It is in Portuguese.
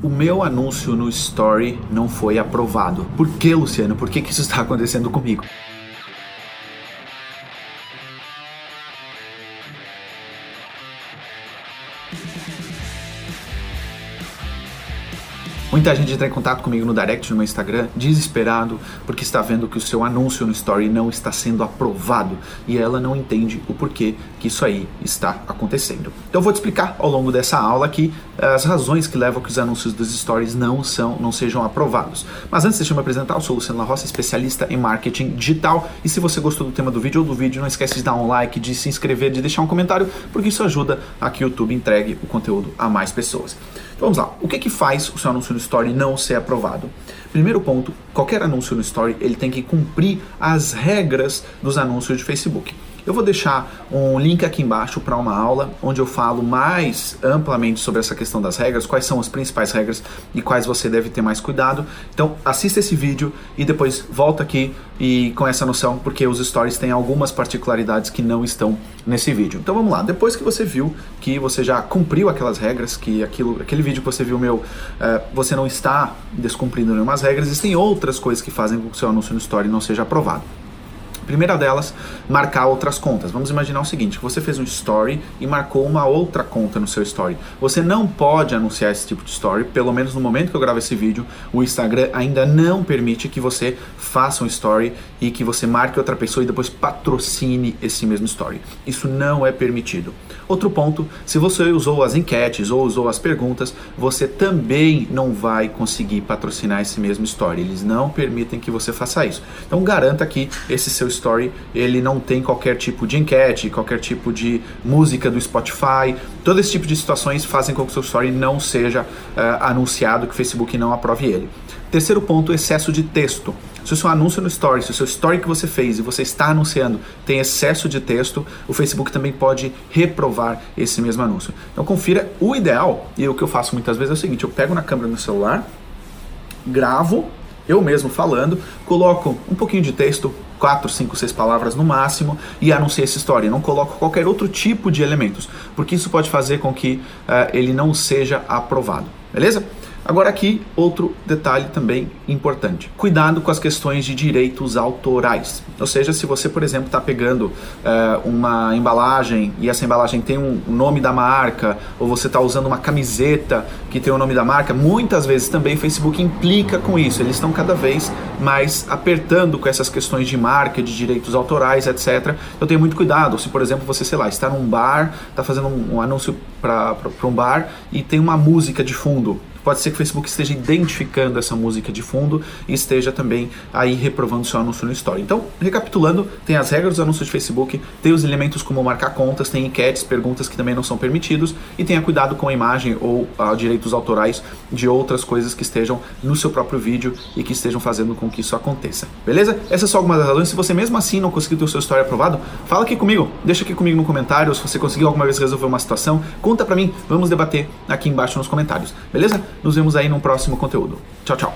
O meu anúncio no Story não foi aprovado. Por que, Luciano? Por que, que isso está acontecendo comigo? Muita gente entra em contato comigo no direct no meu Instagram, desesperado, porque está vendo que o seu anúncio no Story não está sendo aprovado e ela não entende o porquê que isso aí está acontecendo. Então eu vou te explicar ao longo dessa aula aqui eh, as razões que levam a que os anúncios dos Stories não são, não sejam aprovados. Mas antes deixa eu me apresentar, eu sou o Luciano La Roça, especialista em marketing digital. E se você gostou do tema do vídeo ou do vídeo, não esquece de dar um like, de se inscrever, de deixar um comentário, porque isso ajuda a que o YouTube entregue o conteúdo a mais pessoas. Vamos lá. O que que faz o seu anúncio no Story não ser aprovado? Primeiro ponto, qualquer anúncio no Story, ele tem que cumprir as regras dos anúncios de Facebook. Eu vou deixar um link aqui embaixo para uma aula onde eu falo mais amplamente sobre essa questão das regras, quais são as principais regras e quais você deve ter mais cuidado. Então, assista esse vídeo e depois volta aqui e com essa noção, porque os stories têm algumas particularidades que não estão nesse vídeo. Então vamos lá, depois que você viu que você já cumpriu aquelas regras, que aquilo, aquele vídeo que você viu meu, uh, você não está descumprindo nenhumas regras, existem outras coisas que fazem com que o seu anúncio no story não seja aprovado. Primeira delas, marcar outras contas. Vamos imaginar o seguinte: você fez um story e marcou uma outra conta no seu story. Você não pode anunciar esse tipo de story, pelo menos no momento que eu gravo esse vídeo, o Instagram ainda não permite que você faça um story e que você marque outra pessoa e depois patrocine esse mesmo story. Isso não é permitido. Outro ponto, se você usou as enquetes ou usou as perguntas, você também não vai conseguir patrocinar esse mesmo story. Eles não permitem que você faça isso. Então garanta que esse seu story ele não tem qualquer tipo de enquete, qualquer tipo de música do Spotify. Todo esse tipo de situações fazem com que o seu story não seja uh, anunciado, que o Facebook não aprove ele. Terceiro ponto, excesso de texto. Se o seu anúncio no Story, se o seu Story que você fez e você está anunciando tem excesso de texto, o Facebook também pode reprovar esse mesmo anúncio. Então confira. O ideal, e o que eu faço muitas vezes é o seguinte: eu pego na câmera do celular, gravo eu mesmo falando, coloco um pouquinho de texto, 4, 5, 6 palavras no máximo e anuncio essa história. Não coloco qualquer outro tipo de elementos, porque isso pode fazer com que uh, ele não seja aprovado. Beleza? Agora aqui outro detalhe também importante. Cuidado com as questões de direitos autorais. Ou seja, se você, por exemplo, está pegando uh, uma embalagem e essa embalagem tem um nome da marca, ou você está usando uma camiseta que tem o nome da marca, muitas vezes também o Facebook implica com isso. Eles estão cada vez mais apertando com essas questões de marca, de direitos autorais, etc. Eu tenho muito cuidado. Se, por exemplo, você, sei lá, está num bar, está fazendo um, um anúncio para um bar e tem uma música de fundo Pode ser que o Facebook esteja identificando essa música de fundo e esteja também aí reprovando seu anúncio no Story. Então, recapitulando, tem as regras dos anúncios de Facebook, tem os elementos como marcar contas, tem enquetes, perguntas que também não são permitidos e tenha cuidado com a imagem ou uh, direitos autorais de outras coisas que estejam no seu próprio vídeo e que estejam fazendo com que isso aconteça. Beleza? Essas são algumas das razões. Se você mesmo assim não conseguiu ter o seu Story aprovado, fala aqui comigo, deixa aqui comigo no comentário, se você conseguiu alguma vez resolver uma situação, conta pra mim, vamos debater aqui embaixo nos comentários. Beleza? Nos vemos aí no próximo conteúdo. Tchau, tchau.